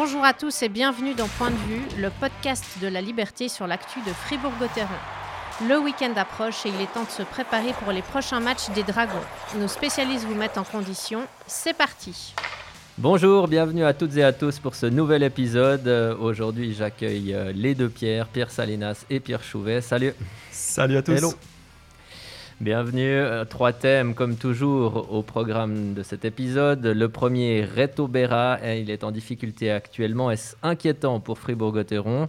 Bonjour à tous et bienvenue dans Point de vue, le podcast de la liberté sur l'actu de Fribourg-Gotteron. Le week-end approche et il est temps de se préparer pour les prochains matchs des Dragons. Nos spécialistes vous mettent en condition. C'est parti. Bonjour, bienvenue à toutes et à tous pour ce nouvel épisode. Euh, Aujourd'hui, j'accueille euh, les deux Pierres, Pierre Salinas et Pierre Chouvet. Salut. Salut à tous. Hello. Bienvenue. Euh, Trois thèmes, comme toujours, au programme de cet épisode. Le premier, Reto Berra. et Il est en difficulté actuellement. Est-ce inquiétant pour Fribourg-Gotteron?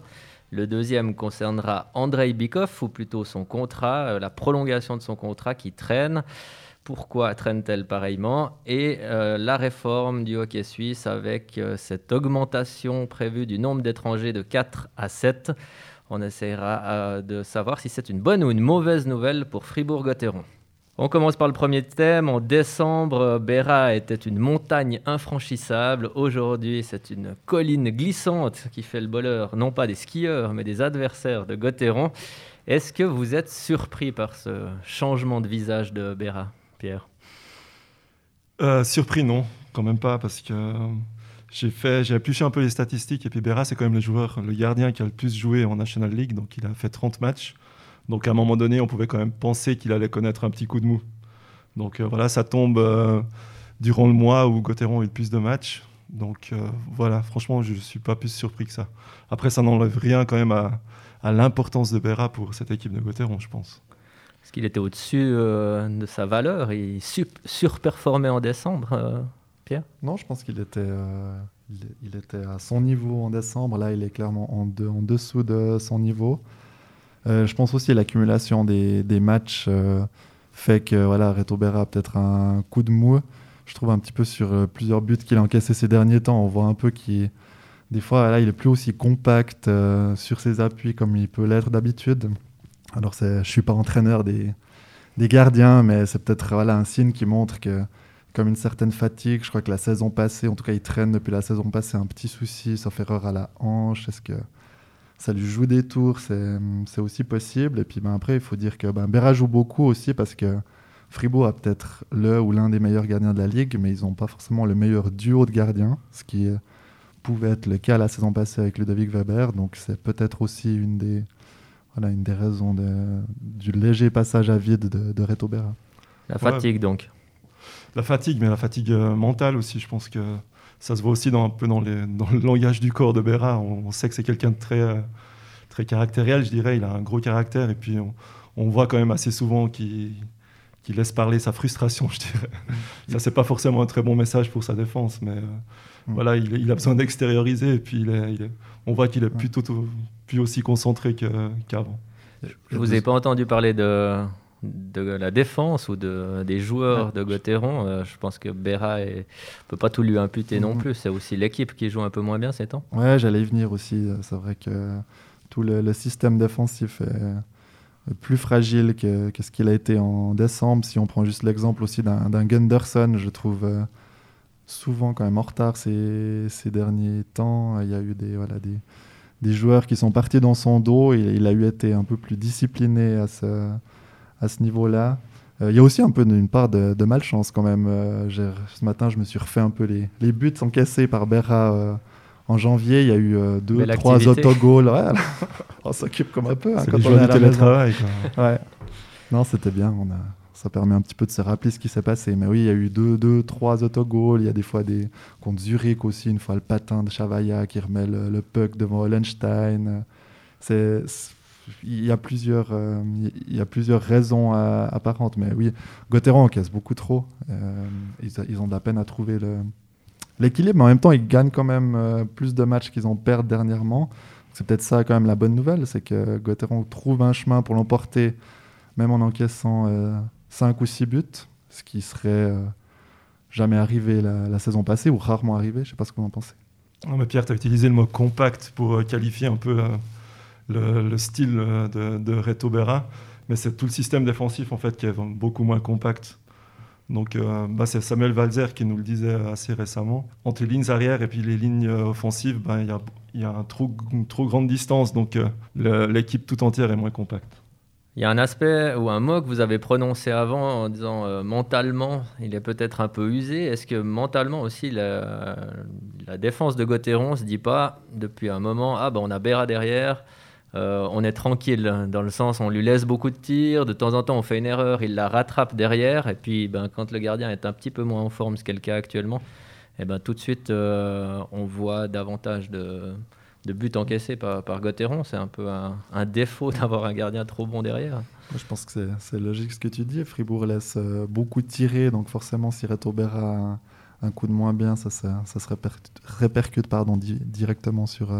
Le deuxième concernera Andrei Bikov, ou plutôt son contrat, euh, la prolongation de son contrat qui traîne. Pourquoi traîne-t-elle pareillement? Et euh, la réforme du hockey suisse avec cette augmentation prévue du nombre d'étrangers de 4 à 7. On essaiera euh, de savoir si c'est une bonne ou une mauvaise nouvelle pour Fribourg-Gotteron. On commence par le premier thème. En décembre, Béra était une montagne infranchissable. Aujourd'hui, c'est une colline glissante qui fait le bonheur, non pas des skieurs, mais des adversaires de Gotteron. Est-ce que vous êtes surpris par ce changement de visage de Béra, Pierre? Euh, surpris, non, quand même pas, parce que euh, j'ai fait, j'ai un peu les statistiques, et puis Berra, c'est quand même le joueur, le gardien qui a le plus joué en National League, donc il a fait 30 matchs. Donc à un moment donné, on pouvait quand même penser qu'il allait connaître un petit coup de mou. Donc euh, voilà, ça tombe euh, durant le mois où Gotteron a eu le plus de matchs. Donc euh, voilà, franchement, je ne suis pas plus surpris que ça. Après, ça n'enlève rien quand même à, l'importance de Berra pour cette équipe de Gotteron, je pense. Est-ce qu'il était au-dessus de sa valeur Il surperformait en décembre, Non, je pense qu'il était, euh, il, était à son niveau en décembre. Là, il est clairement en, de- en dessous de son niveau. Euh, je pense aussi l'accumulation des, matchs euh, fait que voilà, Reto Berra a peut-être un coup de mou. Je trouve un petit peu sur plusieurs buts qu'il a encaissés ces derniers temps. On voit un peu qu'il des fois, là, il est plus aussi compact sur ses appuis comme il peut l'être d'habitude. Alors, je suis pas entraîneur des, des gardiens, mais c'est peut-être voilà, un signe qui montre que comme une certaine fatigue. Je crois que la saison passée, en tout cas, il traîne depuis la saison passée un petit souci, sauf erreur à la hanche. Est-ce que ça lui joue des tours? C'est aussi possible. Et puis ben, après, il faut dire que ben, Berra joue beaucoup aussi parce que Fribourg a peut-être le ou l'un des meilleurs gardiens de la ligue, mais ils n'ont pas forcément le meilleur duo de gardiens, ce qui pouvait être le cas la saison passée avec Ludovic Weber. Donc c'est peut-être aussi une des, voilà, une des raisons de- du léger passage à vide de, de Reto Berra. La Ouais. fatigue, donc. La fatigue, mais la fatigue euh, mentale aussi, je pense que ça se voit aussi dans, un peu dans, les- dans le langage du corps de Berra. On, on sait que c'est quelqu'un de très, euh, très caractériel, je dirais. Il a un gros caractère et puis on, on voit quand même assez souvent qu'il qu'il laisse parler sa frustration, je dirais. Ça, c'est pas forcément un très bon message pour sa défense, mais euh, Mm. voilà, il, il a besoin d'extérioriser et puis il est- il est- on voit qu'il est plutôt plus aussi concentré que- qu'avant. Je vous ai pas entendu parler de, de la défense ou de, des joueurs Ouais. de Gotteron. Euh, je pense que Berra ne peut pas tout lui imputer non Mhm. plus. C'est aussi l'équipe qui joue un peu moins bien ces temps. Ouais, j'allais y venir aussi. C'est vrai que tout le, le système défensif est plus fragile que, que ce qu'il a été en décembre. Si on prend juste l'exemple aussi d'un d'un Gunderson, je trouve euh, souvent quand même en retard ces, ces derniers temps. Il y a eu des, voilà, des, des joueurs qui sont partis dans son dos. Il, il a eu été un peu plus discipliné à ce, à ce niveau-là. Euh, il y a aussi un peu une part de, de malchance quand même. Euh, ce matin, je me suis refait un peu les, les buts encaissés par Berra euh, en janvier. Il y a eu euh, deux, Belle trois autogols. Ouais, on s'occupe comme un peu hein, quand on est à la maison. Ouais. Non, c'était bien. On a... Ça permet un petit peu de se rappeler ce qui s'est passé. Mais oui, il y a eu deux, deux trois autogols. Il y a des fois des contre Zurich aussi, une fois le patin de Chavaya qui remet le, le puck devant Hollenstein. C'est, c'est- il y a plusieurs, euh, il y a plusieurs raisons euh, apparentes. Mais oui, Gotteron encaisse beaucoup trop. Euh, ils, ont de la peine à trouver l'équilibre. Mais en même temps, ils gagnent quand même plus de matchs qu'ils ont perdu dernièrement. C'est peut-être ça quand même la bonne nouvelle, c'est que Gotteron trouve un chemin pour l'emporter, même en encaissant 5 ou 6 buts, ce qui serait jamais arrivé la, saison passée, ou rarement arrivé, je sais pas ce que vous en pensez. Non, mais Pierre, tu as utilisé le mot compact pour qualifier un peu le, le style euh, de, Reto Berra, mais c'est tout le système défensif en fait qui est beaucoup moins compact. Donc euh, bah, c'est Samuel Valzer qui nous le disait assez récemment. Entre les lignes arrière et puis les lignes euh, offensives, bah, il y, a, trop, une trop grande distance, donc l'équipe tout entière est moins compacte. Il y a un aspect ou un mot que vous avez prononcé avant en disant mentalement, il est peut-être un peu usé. Est-ce que mentalement aussi, la, défense de Gauthieron se dit pas depuis un moment, ah ben on a Béra derrière, euh, on est tranquille, dans le sens on lui laisse beaucoup de tirs, de temps en temps on fait une erreur, il la rattrape derrière, et puis ben, quand le gardien est un petit peu moins en forme, ce qui est le cas actuellement, et ben, tout de suite euh, on voit davantage de, buts encaissés par, par Gauthieron. C'est un peu un, défaut d'avoir un gardien trop bon derrière. Je pense que c'est logique ce que tu dis. Fribourg laisse euh, beaucoup tirer, donc forcément, si Reto a un, coup de moins bien, ça, ça, se répercute, pardon, directement sur,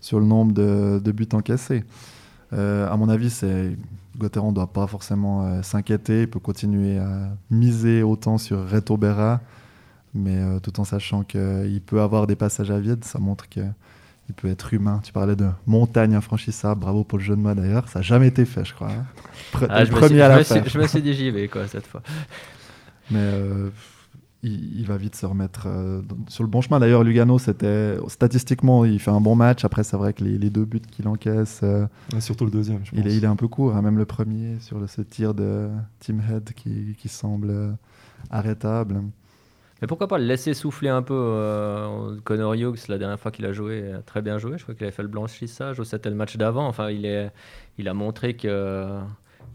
sur le nombre de, buts encaissés. Euh, à mon avis, c'est ne doit pas forcément s'inquiéter. Il peut continuer à miser autant sur Reto Berra, mais tout en sachant qu'il peut avoir des passages à vide. Ça montre que il peut être humain. Tu parlais de montagne infranchissable. Bravo pour le jeu de moi d'ailleurs. Ça n'a jamais été fait, je crois. Hein. Ah, je, premier me à la je, me je me suis dit j'y vais quoi, cette fois. Mais euh, il, va vite se remettre euh, sur le bon chemin. D'ailleurs, Lugano, c'était statistiquement, il fait un bon match. Après, c'est vrai que les, deux buts qu'il encaisse. Euh, surtout le deuxième, je il, Est, il est un peu court. Hein. même le premier sur le, ce tir de Team Head qui, qui semble arrêtable. Mais pourquoi pas le laisser souffler un peu euh, Connor Hughes, la dernière fois qu'il a joué, a très bien joué. Je crois qu'il avait fait le blanchissage ou c'était le match d'avant. Enfin, il, est, il a montré qu'il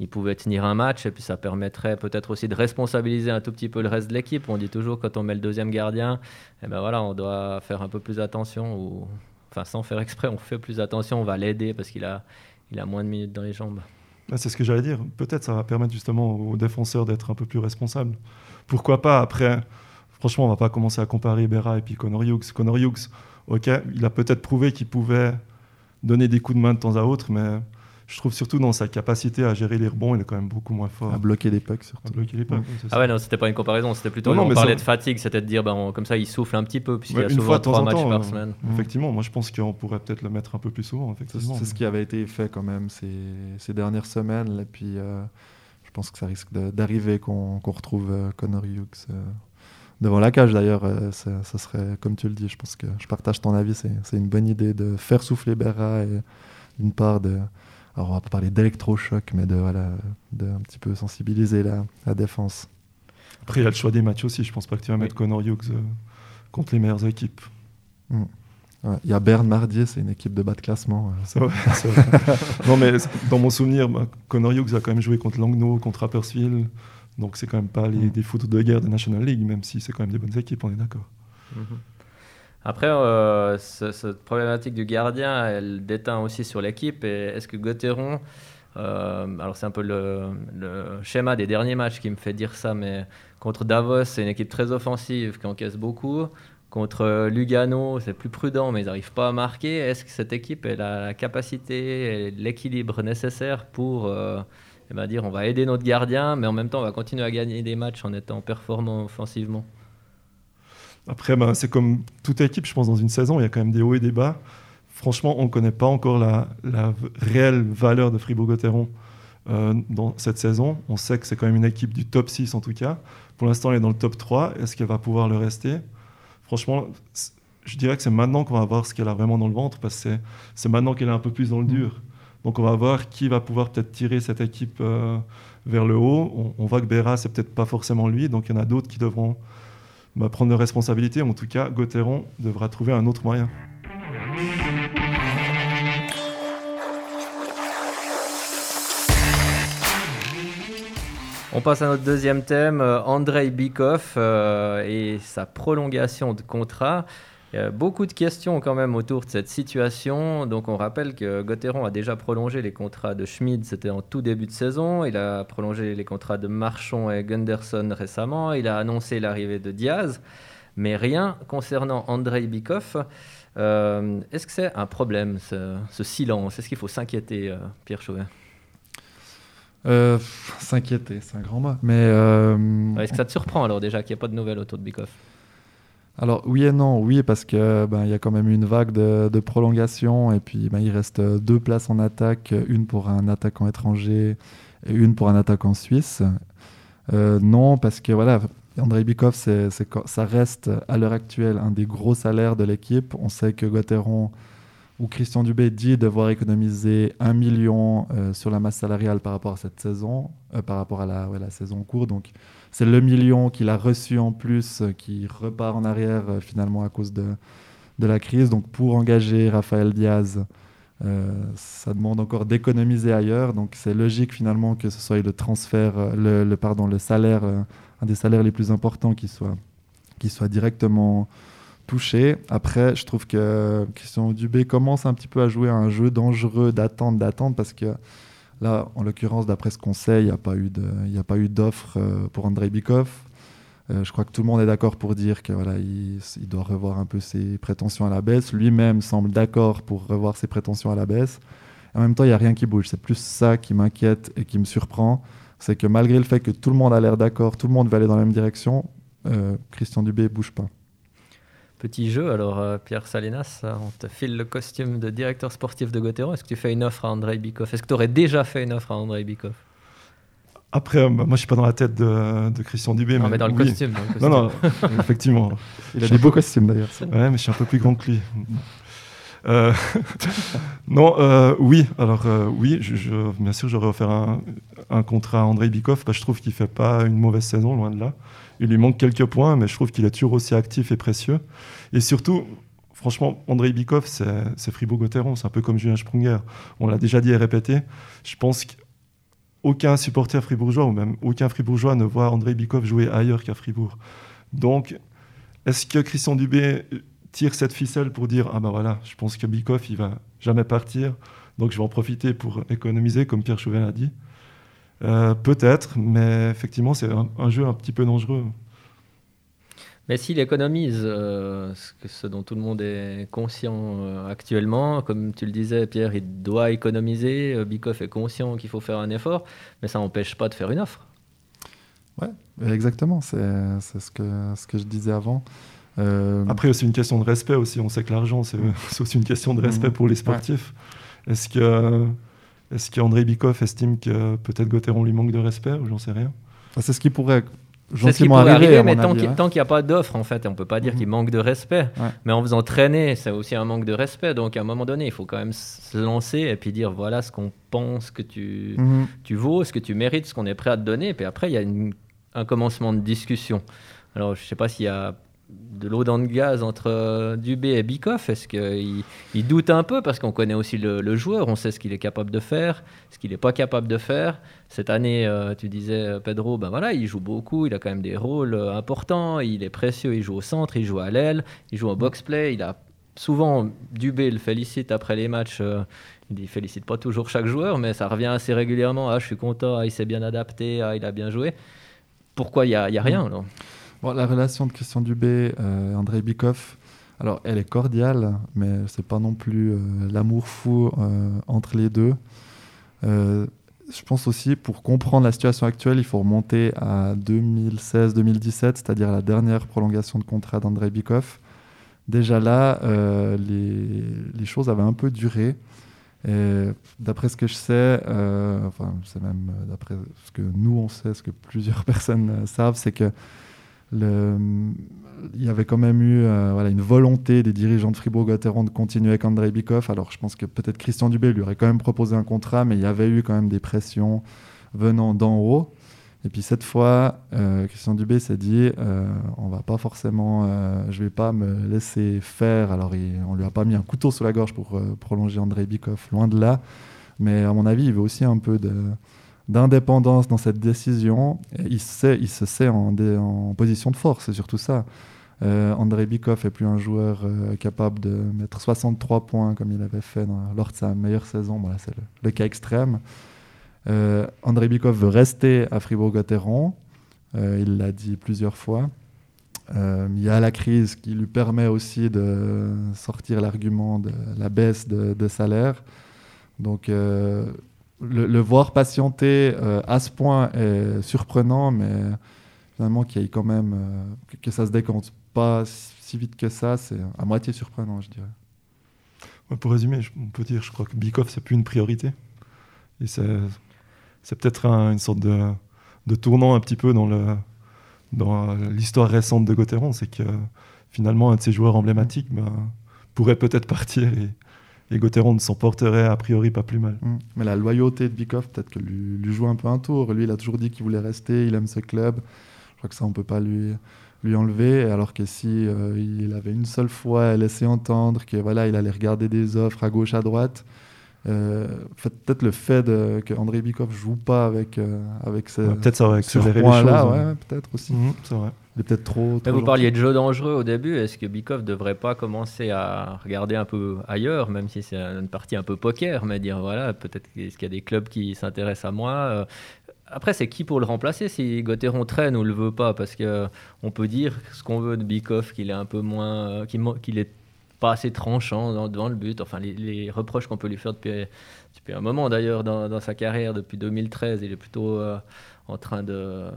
euh, pouvait tenir un match et puis ça permettrait peut-être aussi de responsabiliser un tout petit peu le reste de l'équipe. On dit toujours quand on met le deuxième gardien, eh ben voilà, on doit faire un peu plus attention ou enfin sans faire exprès, on fait plus attention, on va l'aider parce qu'il a, il a moins de minutes dans les jambes. Ah, c'est ce que j'allais dire. Peut-être ça va permettre justement aux défenseurs d'être un peu plus responsables. Pourquoi pas après franchement, on va pas commencer à comparer Berra et puis Connor Hughes. Connor Hughes, ok, il a peut-être prouvé qu'il pouvait donner des coups de main de temps à autre, mais je trouve surtout dans sa capacité à gérer les rebonds, il est quand même beaucoup moins fort. À bloquer les pucks, surtout. À bloquer les pucks, ah ouais, non, c'était pas une comparaison, c'était plutôt. Non, on parlait de fatigue, c'était de dire, ben, comme ça, il souffle un petit peu, puisqu'il y a souvent trois matchs par euh, semaine. Effectivement, moi je pense qu'on pourrait peut-être le mettre un peu plus souvent. C'est ce qui avait été fait quand même ces, ces dernières semaines, et puis euh, je pense que ça risque d'arriver qu'on retrouve euh, Connor Hughes devant la cage d'ailleurs, euh, ça, serait, comme tu le dis, je pense que je partage ton avis, c'est une bonne idée de faire souffler Berra et d'une part de, alors on va pas parler d'électrochoc, mais de, voilà, de un petit peu sensibiliser la, la, défense. Après, il y a le choix des matchs aussi, je pense pas que tu vas mettre Connor Hughes euh, contre les meilleures équipes. Hmm. Il y a Bern Mardier, c'est une équipe de bas de classement. Vrai, non, mais dans mon souvenir, bah, Connor Hughes a quand même joué contre Langnau, contre Rapperswil. Donc c'est quand même pas les, mm. des foot de guerre de National League, même si c'est quand même des bonnes équipes, on est d'accord. Mm-hmm. Après, euh, cette problématique du gardien, elle déteint aussi sur l'équipe. Est-ce que Gauthieron, euh, alors c'est un peu le, schéma des derniers matchs qui me fait dire ça, mais contre Davos, c'est une équipe très offensive qui encaisse beaucoup. Contre Lugano, c'est plus prudent, mais ils n'arrivent pas à marquer. Est-ce que cette équipe a la capacité et l'équilibre nécessaire pour euh, et ben dire on va aider notre gardien, mais en même temps on va continuer à gagner des matchs en étant performant offensivement? Après, ben, c'est comme toute équipe, je pense, dans une saison, il y a quand même des hauts et des bas. Franchement, on ne connaît pas encore la, réelle valeur de Fribourg-Gotteron euh, dans cette saison. On sait que c'est quand même une équipe du top 6 en tout cas. Pour l'instant, elle est dans le top 3. Est-ce qu'elle va pouvoir le rester? Franchement, je dirais que c'est maintenant qu'on va voir ce qu'elle a vraiment dans le ventre, parce que c'est maintenant qu'elle est un peu plus dans le dur. Donc on va voir qui va pouvoir peut-être tirer cette équipe euh, vers le haut. On, voit que Béra, c'est peut-être pas forcément lui, donc il y en a d'autres qui devront bah, prendre leurs responsabilités. En tout cas, Gauthieron devra trouver un autre moyen. On passe à notre deuxième thème, euh, Andrei Bikov euh, et sa prolongation de contrat. Il y a beaucoup de questions quand même autour de cette situation. Donc on rappelle que Gauthieron a déjà prolongé les contrats de Schmid, c'était en tout début de saison. Il a prolongé les contrats de Marchand et Gunderson récemment. Il a annoncé l'arrivée de Diaz, mais rien concernant Andrei Bikov. Euh, est-ce que c'est un problème, ce, silence? Est-ce qu'il faut s'inquiéter, euh, Pierre Chauvet? Euh, S'inquiéter, c'est un grand mot. Mais Est-ce que ça te surprend alors déjà qu'il n'y ait pas de nouvelles autour de Bikov? Alors oui et non, oui parce que ben, il y a quand même une vague de, prolongation et puis ben, il reste deux places en attaque, une pour un attaquant étranger et une pour un attaquant suisse. Euh, non parce que voilà, Andrei Bikov, ça reste à l'heure actuelle un des gros salaires de l'équipe. On sait que Gauthieron où Christian Dubé dit devoir économiser 1 million euh, sur la masse salariale par rapport à cette saison, euh, par rapport à la, saison cours. Donc c'est le million qu'il a reçu en plus euh, qui repart en arrière finalement à cause de, de la crise. Donc pour engager Raphaël Diaz, ça demande encore d'économiser ailleurs. Donc c'est logique finalement que ce soit le transfert, le, pardon, le salaire, un des salaires les plus importants qui soit, qui soit directement touché. Après, je trouve que Christian Dubé commence un petit peu à jouer un jeu dangereux d'attente, d'attente, parce que là, en l'occurrence, d'après ce qu'on sait, il n'y a pas eu d'offre euh, pour Andrei Bikov. Euh, je crois que tout le monde est d'accord pour dire que voilà, il, doit revoir un peu ses prétentions à la baisse. Lui-même semble d'accord pour revoir ses prétentions à la baisse. En même temps, il n'y a rien qui bouge. C'est plus ça qui m'inquiète et qui me surprend. C'est que malgré le fait que tout le monde a l'air d'accord, tout le monde va aller dans la même direction, euh, Christian Dubé bouge pas. Petit jeu, alors euh, Pierre Salinas, on te file le costume de directeur sportif de Gauthieron. Est-ce que tu fais une offre à Andrei Bikov? Est-ce que tu aurais déjà fait une offre à Andrei Bikov? Après, euh, moi je suis pas dans la tête de, Christian Dubé. Non, mais, dans, le costume, Non, non, effectivement. Il a des beaux costumes d'ailleurs. Ouais, mais je suis un peu plus grand que lui. Euh, non, oui, alors oui, je, bien sûr, j'aurais offert un, contrat à Andrei Bikov. je trouve qu'il fait pas une mauvaise saison, loin de là. Il lui manque quelques points, mais je trouve qu'il est toujours aussi actif et précieux. Et surtout, franchement, André Bikov, c'est Fribourg-Gotteron. C'est un peu comme Julien Sprunger. On l'a déjà dit et répété. Je pense qu'aucun supporter fribourgeois, ou même aucun fribourgeois, ne voit André Bikov jouer ailleurs qu'à Fribourg. Donc, est-ce que Christian Dubé tire cette ficelle pour dire Ah ben voilà, je pense que Bikov, il va jamais partir, donc je vais en profiter pour économiser, comme Pierre Chauvel a dit euh, peut-être, mais effectivement, c'est un, jeu un petit peu dangereux. Mais s'il économise, euh, ce, dont tout le monde est conscient euh, actuellement, comme tu le disais, Pierre, il doit économiser. Bikoff est conscient qu'il faut faire un effort, mais ça n'empêche pas de faire une offre. Ouais, exactement. C'est ce que, ce que je disais avant. Après, c'est une question de respect aussi. On sait que l'argent, c'est aussi une question de respect mmh. pour les sportifs. Est-ce que est-ce qu'André Bikoff estime que peut-être Gauthieron lui manque de respect ou j'en sais rien? C'est ce qui pourrait gentiment arriver, mais tant qu'il n'y a pas d'offre, en fait, on peut pas dire qu'il mhm. manque de respect. Mais en faisant traîner, c'est aussi un manque de respect. Donc à un moment donné, il faut quand même se lancer et puis dire voilà ce qu'on pense que tu, mhm. tu vaux, ce que tu mérites, ce qu'on est prêt à te donner. Et puis après, il y a un commencement de discussion. Alors je ne sais pas s'il y a de l'eau dans le gaz entre euh, Dubé et Bikoff? Est-ce qu'il il doute un peu? Parce qu'on connaît aussi le, joueur, on sait ce qu'il est capable de faire, ce qu'il n'est pas capable de faire. Cette année, euh, tu disais euh, Pedro, ben voilà, il joue beaucoup, il a quand même des rôles importants, il est précieux, il joue au centre, il joue à l'aile, il joue au box-play, il a souvent Dubé le félicite après les matchs. il ne félicite pas toujours chaque joueur, mais ça revient assez régulièrement. Ah, je suis content, ah, il s'est bien adapté, ah, il a bien joué. Pourquoi il n'y a, y a rien alors? La relation de Christian Dubé et euh, André Bikoff, alors elle est cordiale, mais c'est pas non plus euh, l'amour fou euh, entre les deux. je pense aussi, pour comprendre la situation actuelle, il faut remonter à 2016-2017, c'est-à-dire la dernière prolongation de contrat d'André Bikoff. Déjà là, les, les, choses avaient un peu duré. D'après ce que je sais, enfin, c'est même d'après ce que nous on sait, ce que plusieurs personnes savent, c'est que il y avait quand même eu euh, une volonté des dirigeants de Fribourg-Gotteron de continuer avec André Bikoff. Alors je pense que peut-être Christian Dubé lui aurait quand même proposé un contrat, mais il y avait eu quand même des pressions venant d'en haut. Et puis cette fois, euh, Christian Dubé s'est dit, euh, on va pas forcément, je vais pas me laisser faire. Alors il, on lui a pas mis un couteau sous la gorge pour prolonger André Bikoff, loin de là. Mais à mon avis, il veut aussi un peu de, d'indépendance dans cette décision. il, se sait en, position de force, c'est surtout ça. Euh, André Bikoff est plus un joueur euh, capable de mettre 63 points comme il avait fait lors de sa meilleure saison. Voilà, c'est le, cas extrême. Euh, André Bikoff veut rester à Fribourg-Gotteron. il l'a dit plusieurs fois. il y a la crise qui lui permet aussi de sortir l'argument de la baisse de, de salaire. Donc, le, voir patienter euh, à ce point est surprenant, mais finalement qu'il y ait quand même euh, que, ça se décompte pas si vite que ça, c'est à moitié surprenant, je dirais. pour résumer, on peut dire, je crois que Bikoff c'est plus une priorité, et c'est peut-être une sorte de, tournant un petit peu dans l'histoire récente de Gauthieron, c'est que finalement un de ces joueurs emblématiques ben, pourrait peut-être partir et, et Gauthieron s'en porterait a priori pas plus mal. Mm. Mais la loyauté de Bikov, peut-être que lui, lui joue un peu un tour. Lui, il a toujours dit qu'il voulait rester, il aime ce club. Je crois que ça, on peut pas lui, lui enlever. Alors que si euh, il avait une seule fois laissé entendre que voilà, il allait regarder des offres à gauche, à droite, euh, peut-être le fait de, que André Bikov joue pas avec euh, avec ce, Ouais, peut-être ça accéléré les choses. point-là, hein. ouais, peut-être aussi. Mhm, c'est vrai. Il est peut-être trop. Mais trop vous gentil. parliez de jeu dangereux au début. Est-ce que Bikov devrait pas commencer à regarder un peu ailleurs, même si c'est une partie un peu poker, mais dire voilà, peut-être est-ce qu'il y a des clubs qui s'intéressent à moi euh, Après, c'est qui pour le remplacer? Si Gauthieron traîne ou le veut pas Parce que on peut dire ce qu'on veut de Bikov, qu'il est un peu moins, euh, qu'il est pas assez tranchant devant le but. Enfin, les, les reproches qu'on peut lui faire depuis, depuis un moment d'ailleurs dans, dans sa carrière, depuis 2013, il est plutôt euh, en train de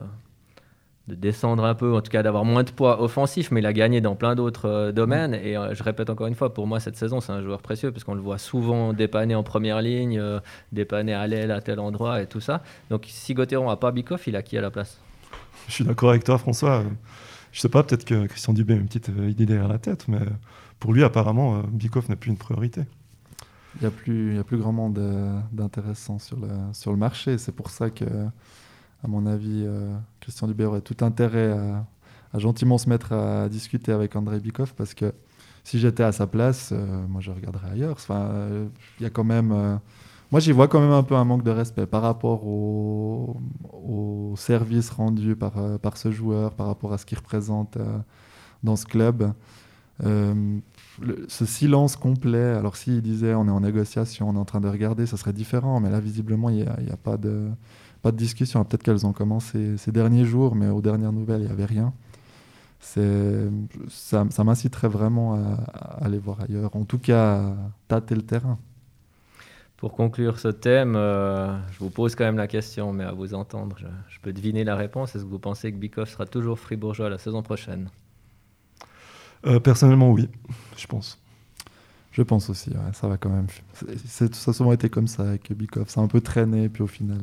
de descendre un peu, en tout cas d'avoir moins de poids offensif, mais il a gagné dans plein d'autres euh, domaines. Et euh, je répète encore une fois, pour moi, cette saison, c'est un joueur précieux, parce qu'on le voit souvent dépanner en première ligne, dépanner à l'aile à tel endroit et tout ça. Donc si Gauthieron n'a pas Bikoff, il a qui à la place? Je suis d'accord avec toi, François. Je sais pas, peut-être que Christian Dubé a une petite idée derrière la tête, mais pour lui, apparemment, euh, Bikoff n'est plus une priorité. Il n'y a, plus- a grand monde euh, d'intéressant sur le, marché. C'est pour ça que, à mon avis, euh, Christian Dubé aurait tout intérêt à, gentiment se mettre à discuter avec André Bikoff parce que si j'étais à sa place, moi je regarderais ailleurs. Enfin, y a quand même. moi, j'y vois quand même un peu un manque de respect par rapport au, au service rendu par, ce joueur, par rapport à ce qu'il représente dans ce club. Euh, ce silence complet, alors s'il disait on est en négociation, on est en train de regarder, ça serait différent, mais là visiblement il n'y a, pas, de, discussion. Peut-être qu'elles ont commencé ces derniers jours, mais aux dernières nouvelles il n'y avait rien. Ça, m'inciterait vraiment à, à aller voir ailleurs, en tout cas à tâter le terrain. Pour conclure ce thème, euh, je vous pose quand même la question, mais à vous entendre, je, je peux deviner la réponse. Est-ce que vous pensez que Bikoff sera toujours fribourgeois la saison prochaine? Euh, personnellement, oui, je pense. Je pense aussi, ouais, ça va quand même. Ça a souvent été comme ça avec Bikov, ça a un peu traîné, puis au final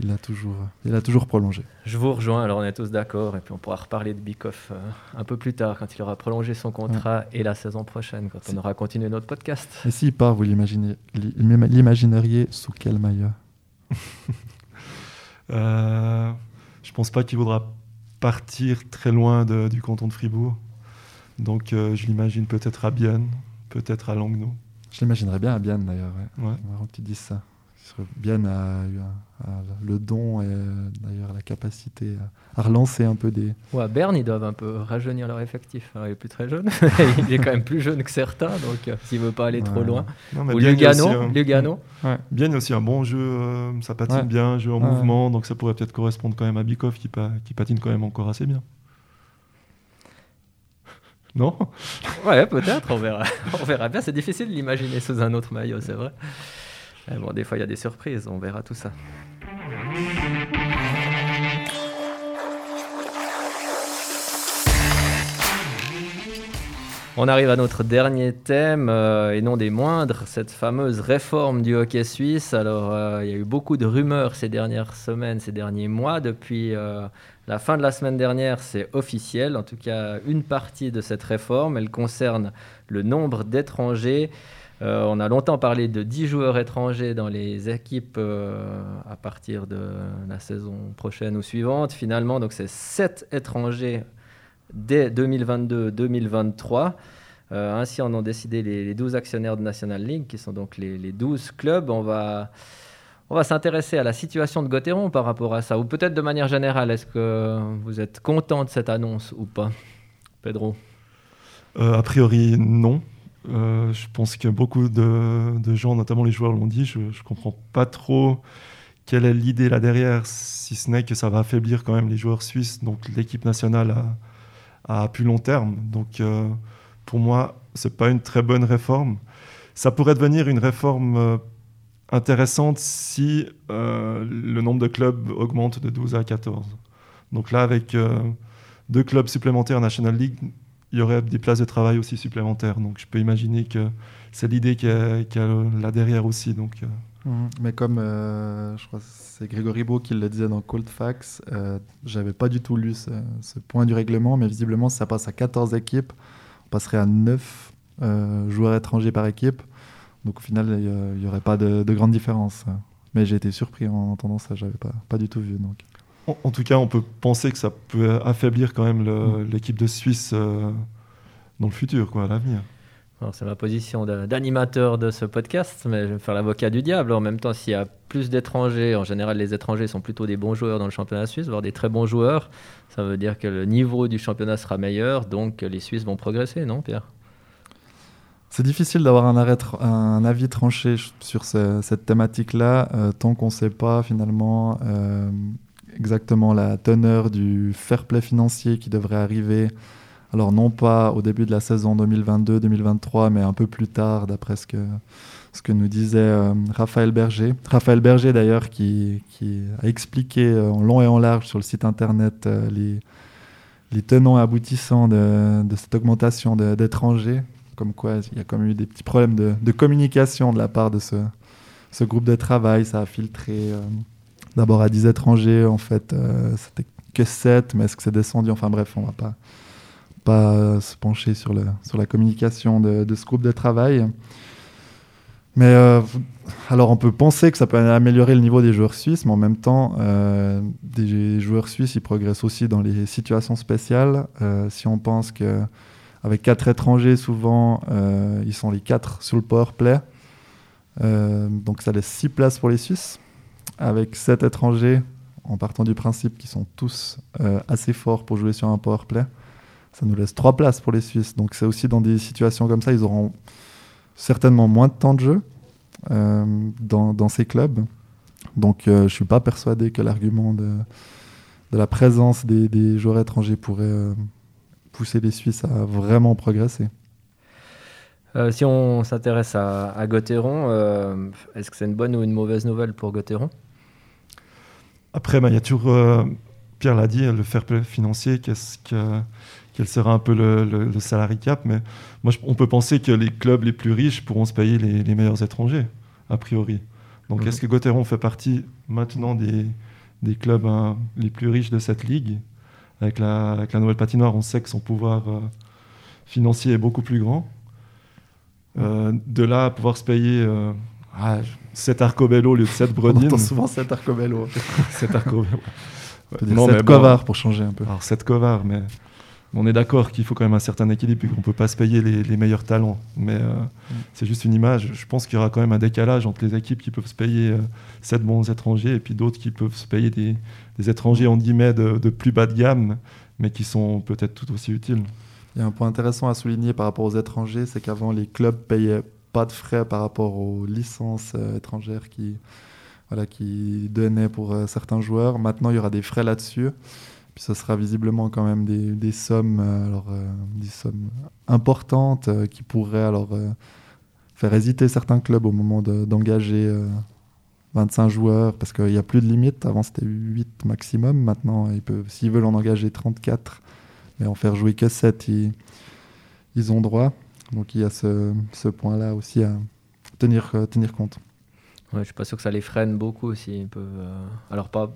il a toujours, il a toujours prolongé. Je vous rejoins, alors on est tous d'accord, et puis on pourra reparler de Bikoff euh, un peu plus tard, quand il aura prolongé son contrat, et la saison prochaine, quand on aura continué notre podcast. Et s'il part, vous l'imagineriez sous quel maillot? Euh, je pense pas qu'il voudra partir très loin de- du canton de Fribourg. Donc, euh, je l'imagine peut-être à Bienne, peut-être à Langnau. Je l'imaginerais bien à Bienne d'ailleurs. Ouais. Ouais. Marrant que tu dises ça. Bienne a eu un- le don et euh, d'ailleurs la capacité à, à relancer un peu des. Ouais, à Berne, ils doivent un peu rajeunir leur effectif. Alors, il est plus très jeune, il est quand même plus jeune que certains, donc euh, s'il veut pas aller trop Ouais. loin. Non, mais Ou Lugano, aussi un- Lugano. Bienne, a aussi un bon jeu, euh, ça patine Ouais. bien, jeu en Ouais. mouvement, donc ça pourrait peut-être correspondre quand même à Bikoff qui, pa- qui patine quand même encore assez bien. Non Ouais, peut-être, on verra. on verra bien. C'est difficile de l'imaginer sous un autre maillot, c'est vrai. Bon, des fois, il y a des surprises, on verra tout ça. On arrive à notre dernier thème, euh, et non des moindres, cette fameuse réforme du hockey suisse. Alors, euh, il y a eu beaucoup de rumeurs ces dernières semaines, ces derniers mois. Depuis euh, la fin de la semaine dernière, c'est officiel. En tout cas, une partie de cette réforme, elle concerne le nombre d'étrangers. On a longtemps parlé de 10 joueurs étrangers dans les équipes à partir de la saison prochaine ou suivante. Finalement, donc c'est 7 étrangers dès 2022-2023. Euh, ainsi en ont décidé les, les 12 actionnaires de National League, qui sont donc les, les 12 clubs. On va, on va s'intéresser à la situation de Gauthieron par rapport à ça, ou peut-être de manière générale. Est-ce que vous êtes content de cette annonce ou pas Pedro? Euh, A priori, non. Euh, je pense que beaucoup de, de gens, notamment les joueurs, l'ont dit. Je ne comprends pas trop quelle est l'idée là derrière, si ce n'est que ça va affaiblir quand même les joueurs suisses, donc l'équipe nationale à, à plus long terme. Donc euh, pour moi, c'est pas une très bonne réforme. Ça pourrait devenir une réforme euh, intéressante si euh, le nombre de clubs augmente de 12 à 14. Donc là, avec deux clubs supplémentaires en National League, il y aurait des places de travail aussi supplémentaires. Donc je peux imaginer que c'est l'idée qu'il y, a- là derrière aussi. Donc, Mhm. Mais comme euh, je crois que c'est Grégory Beau qui le disait dans Cold Facts, euh, j'avais pas du tout lu ce, ce point du règlement, mais visiblement, si ça passe à 14 équipes, on passerait à 9 euh, joueurs étrangers par équipe. Donc au final, il n'y aurait pas de, de grande différence. Mais j'ai été surpris en entendant ça, j'avais pas, pas du tout vu. Donc. En, tout cas, on peut penser que ça peut affaiblir quand même mm. l'équipe de Suisse euh, dans le futur, quoi, à l'avenir. C'est ma position d'animateur de ce podcast, mais je vais faire l'avocat du diable. En même temps, s'il y a plus d'étrangers, en général, les étrangers sont plutôt des bons joueurs dans le championnat suisse, voire des très bons joueurs. Ça veut dire que le niveau du championnat sera meilleur, donc les Suisses vont progresser, non, Pierre? C'est difficile d'avoir un, un, avis tranché sur cette thématique-là, euh, tant qu'on ne sait pas finalement euh, exactement la teneur du fair play financier qui devrait arriver. Alors non pas au début de la saison 2022-2023, mais un peu plus tard, d'après ce que, ce que nous disait euh, Raphaël Berger. Raphaël Berger d'ailleurs qui, a expliqué en long et en large sur le site internet les, les tenants et aboutissants de, de cette augmentation d'étrangers comme quoi il y a quand même eu des petits problèmes de, communication de la part de ce, ce, groupe de travail. Ça a filtré euh, d'abord à 10 étrangers, en fait, euh, c'était que 7, mais est-ce que c'est descendu? Enfin bref, on va pas, pas euh, se pencher sur, le, sur la communication de, ce groupe de travail. Mais alors on peut penser que ça peut améliorer le niveau des joueurs suisses, mais en même temps, des joueurs suisses, ils progressent aussi dans les situations spéciales. si on pense que avec quatre étrangers, souvent, euh, ils sont les quatre sur le power play. Euh, donc ça laisse six places pour les Suisses. Avec sept étrangers, en partant du principe qu'ils sont tous euh, assez forts pour jouer sur un power play, ça nous laisse trois places pour les Suisses. Donc c'est aussi dans des situations comme ça, ils auront certainement moins de temps de jeu dans, dans, ces clubs. Donc je ne suis pas persuadé que l'argument de, de, la présence des, des joueurs étrangers pourrait pousser les Suisses à vraiment progresser. Euh, si on s'intéresse à, à Gauthieron, euh, est-ce que c'est une bonne ou une mauvaise nouvelle pour Gauthieron? Après, bah, il y a toujours, euh, Pierre l'a dit, le fair play financier, qu'est-ce que, quel sera un peu le, le, salary cap. Mais moi, on peut penser que les clubs les plus riches pourront se payer les, meilleurs étrangers, a priori. Donc, mhm. est-ce que Gauthieron fait partie maintenant des, des clubs hein, les plus riches de cette ligue? Avec la, nouvelle patinoire, on sait que son pouvoir euh, financier est beaucoup plus grand. Euh, de là à pouvoir se payer euh, 7 Arcobello au lieu de 7 Bredin. On entend souvent 7 Arcobello. 7 Arcobello. non, 7 Covard pour changer un peu. Alors 7 Covard, mais on est d'accord qu'il faut quand même un certain équilibre et qu'on ne peut pas se payer les, meilleurs talents. Mais euh, mm. c'est juste une image. Je pense qu'il y aura quand même un décalage entre les équipes qui peuvent se payer 7 euh, bons étrangers et puis d'autres qui peuvent se payer des, étrangers en guillemets de, de, plus bas de gamme, mais qui sont peut-être tout aussi utiles. Il y a un point intéressant à souligner par rapport aux étrangers, c'est qu'avant les clubs payaient pas de frais par rapport aux licences euh, étrangères qui, voilà, qui donnaient pour certains joueurs. Maintenant, il y aura des frais là-dessus. Puis ce sera visiblement quand même des, sommes, euh, alors, euh, des sommes importantes euh, qui pourraient alors faire hésiter certains clubs au moment d'engager 25 joueurs parce qu'il n'y a plus de limite. Avant c'était 8 maximum. Maintenant, s'ils veulent en engager 34, mais en faire jouer que 7, ils, ils ont droit. Donc il y a ce, ce point-là aussi à tenir, tenir compte. Ouais, je suis pas sûr que ça les freine beaucoup aussi. alors pas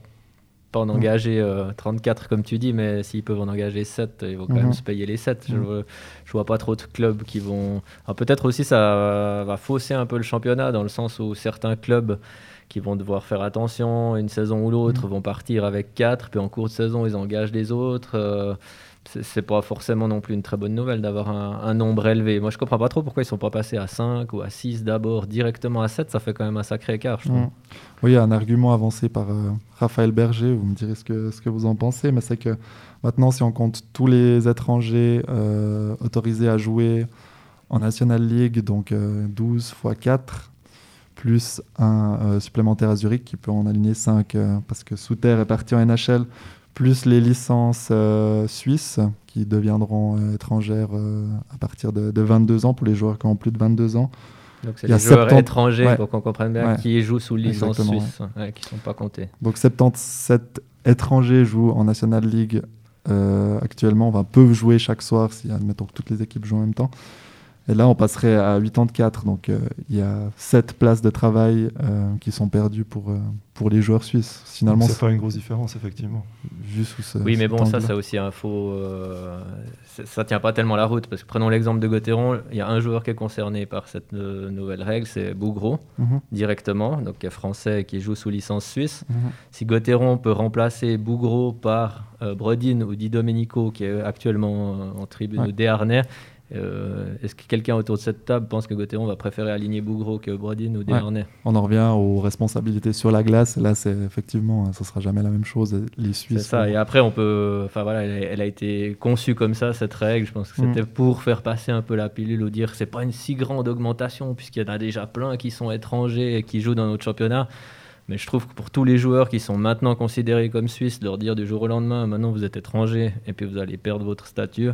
pas en engager 34 euh, comme tu dis, mais s'ils peuvent en engager 7, ils vont quand même mhm. se payer les 7. Je, mhm. vois, vois pas trop de clubs qui vont. Peut-être aussi ça va fausser un peu le championnat dans le sens où certains clubs qui vont devoir faire attention une saison ou l'autre mhm. vont partir avec 4, puis en cours de saison ils engagent des autres. Euh, c'est pas forcément non plus une très bonne nouvelle d'avoir un, nombre élevé. Moi, je comprends pas trop pourquoi ils sont pas passés à 5 ou à 6 d'abord, directement à 7. Ça fait quand même un sacré écart, je trouve. Mm. Oui, il y a un argument avancé par euh, Raphaël Berger. Vous me direz ce que, ce que vous en pensez, mais c'est que maintenant, si on compte tous les étrangers euh, autorisés à jouer en National League, donc 12 x 4, plus un euh, supplémentaire à Zurich qui peut en aligner 5, parce que Souter est parti en NHL plus les licences euh, suisses qui deviendront euh, étrangères euh, à partir de, 22 ans pour les joueurs qui ont plus de 22 ans. Donc c'est les joueurs étrangers, pour qu'on comprenne bien, qui jouent sous licence suisse, qui ne sont pas comptés. Donc 77 étrangers jouent en National League actuellement, va peuvent jouer chaque soir si admettons que toutes les équipes jouent en même temps. Et là, on passerait à 84. Donc, euh, il y a 7 places de travail euh, qui sont perdues pour, euh, pour les joueurs suisses. Finalement, c'est pas une grosse différence, effectivement. Sous ce, Oui, mais bon, ça, c'est aussi un faux. euh, c'est- ça tient pas tellement la route. Parce que prenons l'exemple de Gauthieron. Il y a un joueur qui est concerné par cette euh, nouvelle règle, c'est Bougro, Mhm, directement, donc qui est français et qui joue sous licence suisse. mhm. Si Gauthieron peut remplacer Bougro par euh, Brodin ou Di Domenico, qui est actuellement euh, en tribune Ouais. ou Desharnais, euh, est-ce que quelqu'un autour de cette table pense que Gauthieron va préférer aligner Bougro que Brodin ou Desharnais On en revient aux responsabilités sur la glace. Là, c'est effectivement, ce sera jamais la même chose. Les C'est Suisses. ça. vont- Et après, on peut. Enfin voilà, elle, a- elle a été conçue comme ça cette règle. Je pense que c'était Mm. pour faire passer un peu la pilule ou dire c'est pas une si grande augmentation puisqu'il y en a déjà plein qui sont étrangers et qui jouent dans notre championnat. Mais je trouve que pour tous les joueurs qui sont maintenant considérés comme Suisses, leur dire du jour au lendemain, maintenant vous êtes étrangers et puis vous allez perdre votre statut.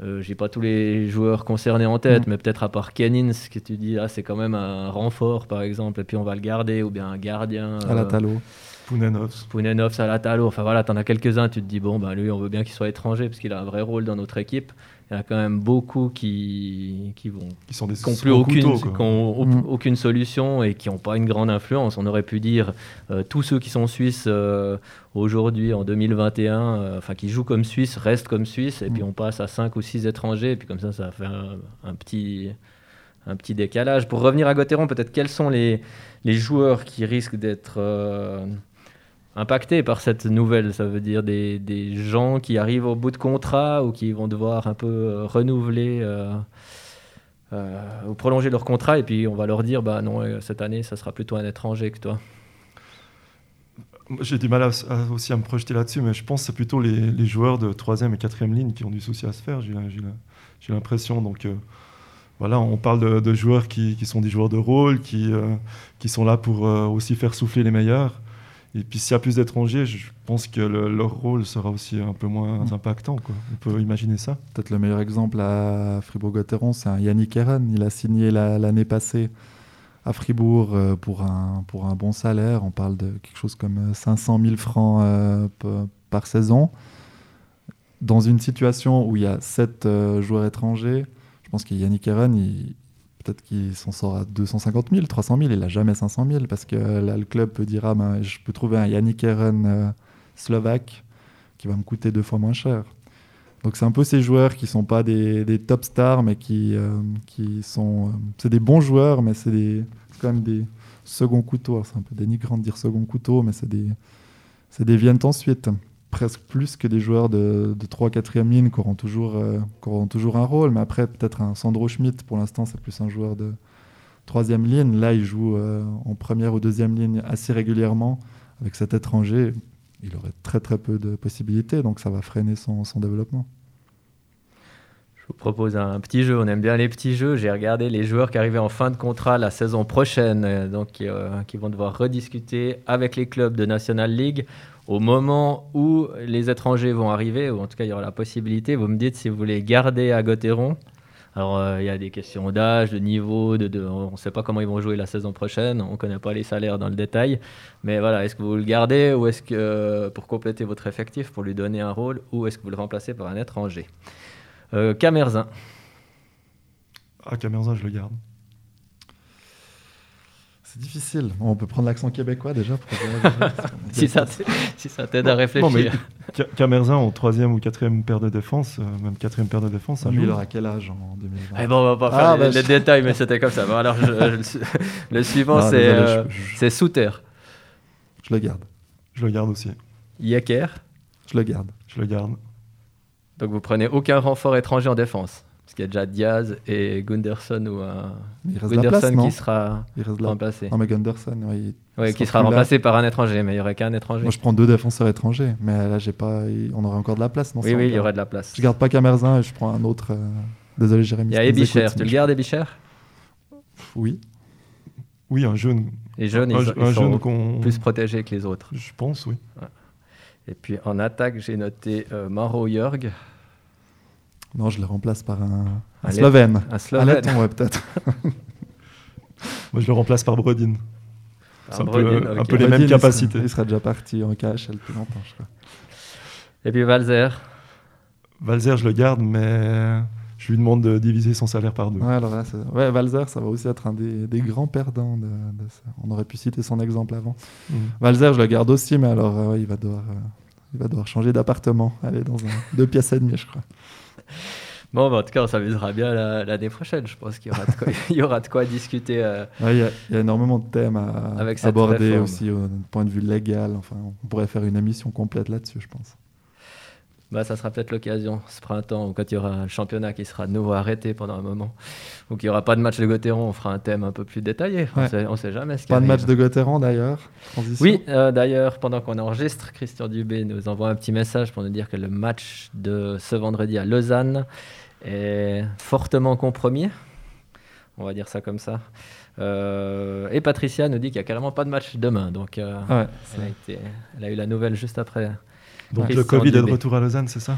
Euh, J'ai pas tous les joueurs concernés en tête, Mm. mais peut-être à part Kenins, que tu dis ah c'est quand même un renfort par exemple, et puis on va le garder, ou bien un gardien. à la euh, Talo. Pounenov. Pounenov, Salatalo, enfin voilà, t'en as quelques-uns, tu te dis, bon, bah, lui, on veut bien qu'il soit étranger parce qu'il a un vrai rôle dans notre équipe. Il y en a quand même beaucoup qui, qui vont Qui sont des qui plus aucune, couteau, qui quoi. ont au- Mm. aucune solution et qui n'ont pas une grande influence. On aurait pu dire euh, tous ceux qui sont suisses euh, aujourd'hui en 2021, euh, enfin qui jouent comme Suisses, restent comme Suisses, et puis Mm. on passe à 5 ou 6 étrangers, et puis comme ça, ça fait un, un petit, un petit décalage. Pour revenir à Gauthieron, peut-être quels sont les, les joueurs qui risquent d'être euh, impactés par cette nouvelle Ça veut dire des, des gens qui arrivent au bout de contrat ou qui vont devoir un peu euh, renouveler. euh, euh, ou prolonger leur contrat et puis on va leur dire bah non cette année ça sera plutôt un étranger que toi J'ai du mal aussi à me projeter là-dessus, mais je pense que c'est plutôt les, les joueurs de troisième et quatrième ligne qui ont du souci à se faire, j'ai l'impression. Donc voilà, on parle de, de joueurs qui, qui sont des joueurs de rôle, qui, qui sont là pour aussi faire souffler les meilleurs. Et puis s'il y a plus d'étrangers, je pense que le- leur rôle sera aussi un peu moins Mm. impactant. Quoi. On peut imaginer ça. Peut-être le meilleur exemple à Fribourg-Gotteron, c'est un Yannick Eren. Il a signé la- l'année passée à Fribourg euh, pour un, pour un bon salaire. On parle de quelque chose comme euh, 500 000 francs euh, par saison. Dans une situation où il y a 7 joueurs étrangers, je pense que Yannick Eren, il- peut-être qu'il s'en sort à 250 000, 300 000. Il n'a jamais 500 000 parce que là, le club peut dire ah, ben, je peux trouver un Yannick Eren euh, slovaque qui va me coûter deux fois moins cher. Donc c'est un peu ces joueurs qui sont pas des, top stars, mais qui, euh, sont... euh, c'est des bons joueurs, mais c'est quand même des second couteaux. C'est un peu dénigrant de dire second couteau, mais c'est des, des viennent ensuite. Presque plus que des joueurs de, de 3 4e ligne qui auront, toujours, euh, qui auront toujours un rôle. Mais après, peut-être un Sandro Schmidt, pour l'instant, c'est plus un joueur de 3e ligne. Là, il joue euh, en première ou deuxième ligne assez régulièrement. Avec cet étranger, il aurait très très peu de possibilités, donc ça va freiner son, développement. je vous propose un petit jeu on aime bien les petits jeux j'ai regardé les joueurs qui arrivaient en fin de contrat la saison prochaine euh, qui vont devoir rediscuter avec les clubs de National League au moment où les étrangers vont arriver ou en tout cas il y aura la possibilité vous me dites si vous voulez garder à alors, euh, il y a des questions d'âge, de niveau, on ne sait pas comment ils vont jouer la saison prochaine, on ne connaît pas les salaires dans le détail. Mais voilà, est-ce que vous le gardez ou est-ce que, pour compléter votre effectif, pour lui donner un rôle, ou est-ce que vous le remplacez par un étranger? Euh, Camerzin, Ah, Camerzin, je le garde. C'est difficile. Bon, on peut prendre l'accent québécois déjà. pour- si ça si ça t'aide à réfléchir. Non, mais Ca- Camerzin en troisième ou quatrième paire de défense, euh, même quatrième paire de défense, ça Ah, joue. il aura quel âge en 2020 Eh bon, on va pas Ah, faire bah, les, détails, mais c'était comme ça. Bon, alors, je- je- le su- le suivant, c'est euh, je, c'est Souter. je le garde. Je le garde aussi. Yeker. Je le garde. Je le garde. Donc, vous prenez aucun renfort étranger en défense. Parce qu'il y a déjà Diaz et Gunderson ou un la Gunderson qui sera remplacé. Non, mais Gunderson, oui, Ouais, qui sera là. remplacé par un étranger, mais il n'y aurait qu'un étranger. Moi, je prends deux défenseurs étrangers, mais là, j'ai pas. On aurait encore de la place, non oui, oui, il y aurait de la place. Je garde pas Camerzin et je prends un autre. euh, Désolé, Jérémy. Il y a Ebicher. Tu le gardes, Ebicher Oui. Oui, un jeune. Les jeunes, ils, un, ils un sont jeune qu'on. plus protégés que les autres. Je pense, oui. Et puis en attaque, j'ai noté euh, Maro Jörg, Non, je le remplace par un, un Slovène. un Slovène. letton, ouais, peut-être. Moi, je le remplace par Brodin. C'est un, peu, Brodin, un ok. peu les Brodin, mêmes capacités. Il serait déjà parti en KHL depuis longtemps, je crois. Et puis Valzer. Valzer, je le garde, mais je lui demande de diviser son salaire par deux. Ouais, alors là, ouais, Valzer, ça va aussi être un des, des grands perdants de, de ça. On aurait pu citer son exemple avant. Mm. Valzer, je le garde aussi, mais alors, euh, ouais, il, va devoir, euh, il va devoir changer d'appartement. Aller dans un, deux pièces et demie, je crois. Bon, bah, en tout cas, on s'amusera bien la- l'année prochaine. Je pense qu'il y, aura de quoi- il y aura de quoi discuter. euh, Ouais, Il y, a- il y a énormément de thèmes à aborder réforme. aussi au point de vue légal. Enfin, on pourrait faire une émission complète là-dessus, je pense. Bah, ça sera peut-être l'occasion ce printemps, ou quand il y aura le championnat qui sera de nouveau arrêté pendant un moment, ou qu'il n'y aura pas de match de Gauthieron, on fera un thème un peu plus détaillé. On Ouais. sait, jamais ce Pas de match de Gauthieron d'ailleurs. Oui, euh, d'ailleurs, pendant qu'on enregistre, Christian Dubé nous envoie un petit message pour nous dire que le match de ce vendredi à Lausanne est fortement compromis. On va dire ça comme ça. Euh, et Patricia nous dit qu'il n'y a carrément pas de match demain. Donc, euh, ouais, elle, a été- elle a eu la nouvelle juste après. Donc Ouais. le Christian Covid est de retour à Lausanne, c'est ça?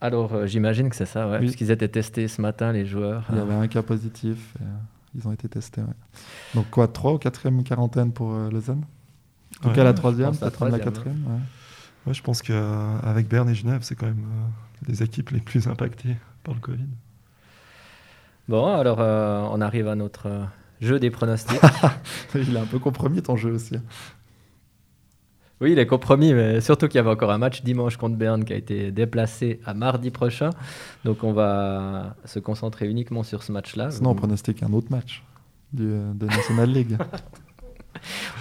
Alors, euh, j'imagine que c'est ça, ouais, Oui. puisqu'ils étaient testés ce matin, les joueurs. il y avait un cas positif. et, euh, ils ont été testés. ouais. Donc quoi, trois ou quatrième quarantaine pour euh, Lausanne? En tout Ouais, cas, la troisième, peut-être la troisième, quatrième. ouais. Ouais, je pense qu'avec Berne et Genève, c'est quand même euh, les équipes les plus impactées par le Covid. Bon, alors, euh, on arrive à notre euh, jeu des pronostics. Il a un peu compromis ton jeu aussi. Oui, il est compromis, mais surtout qu'il y avait encore un match dimanche contre Berne qui a été déplacé à mardi prochain. Donc on va se concentrer uniquement sur ce match-là. Sinon, on pronostique un autre match du, euh, de National League.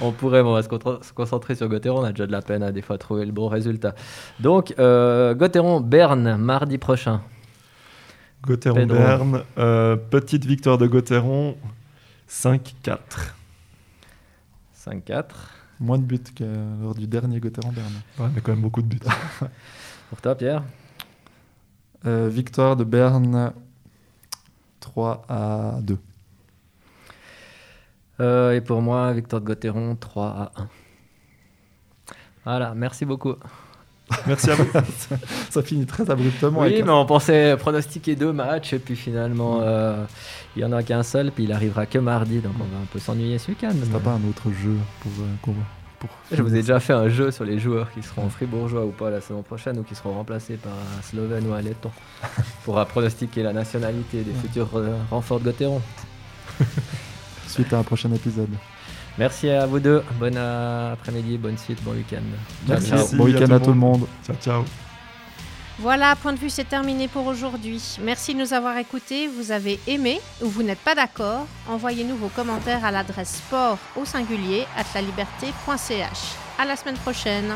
On pourrait, mais on va se, concentrer sur Gauthieron. On a déjà de la peine à des fois trouver le bon résultat. Donc, euh, Gauthieron-Berne, mardi prochain. Pedro. Gauthieron-Berne, euh, petite victoire de Gauthieron, 5-4. 5-4. Moins de buts que lors du dernier Gauthieron Berne. Ouais, mais quand même beaucoup de buts. Pour toi, Pierre Euh, victoire de Berne 3 à 2. Euh, Et pour moi, victoire de Gauthieron, 3 à 1. Voilà, merci beaucoup. Merci à vous. Ça finit très abruptement. Oui, avec un- mais on pensait pronostiquer deux matchs, et puis finalement, euh, il y en a qu'un seul, puis il arrivera que mardi, donc on va un peu s'ennuyer ce week-end. T'as pas un autre jeu pour, euh, pour Je vous ai déjà fait un jeu sur les joueurs qui seront fribourgeois ou pas la saison prochaine, ou qui seront remplacés par un Slovène ou un Letton, pour pronostiquer la nationalité des Ouais. futurs euh, renforts de Gauthieron. suite à un prochain épisode. Merci à vous deux, bon euh, après-midi, bonne suite, bon week-end. Merci. bon week-end à tout le monde. ciao, ciao. Voilà, point de vue, c'est terminé pour aujourd'hui. Merci de nous avoir écoutés. Vous avez aimé ou vous n'êtes pas d'accord Envoyez-nous vos commentaires à l'adresse sport au singulier at la liberté.ch. À la semaine prochaine.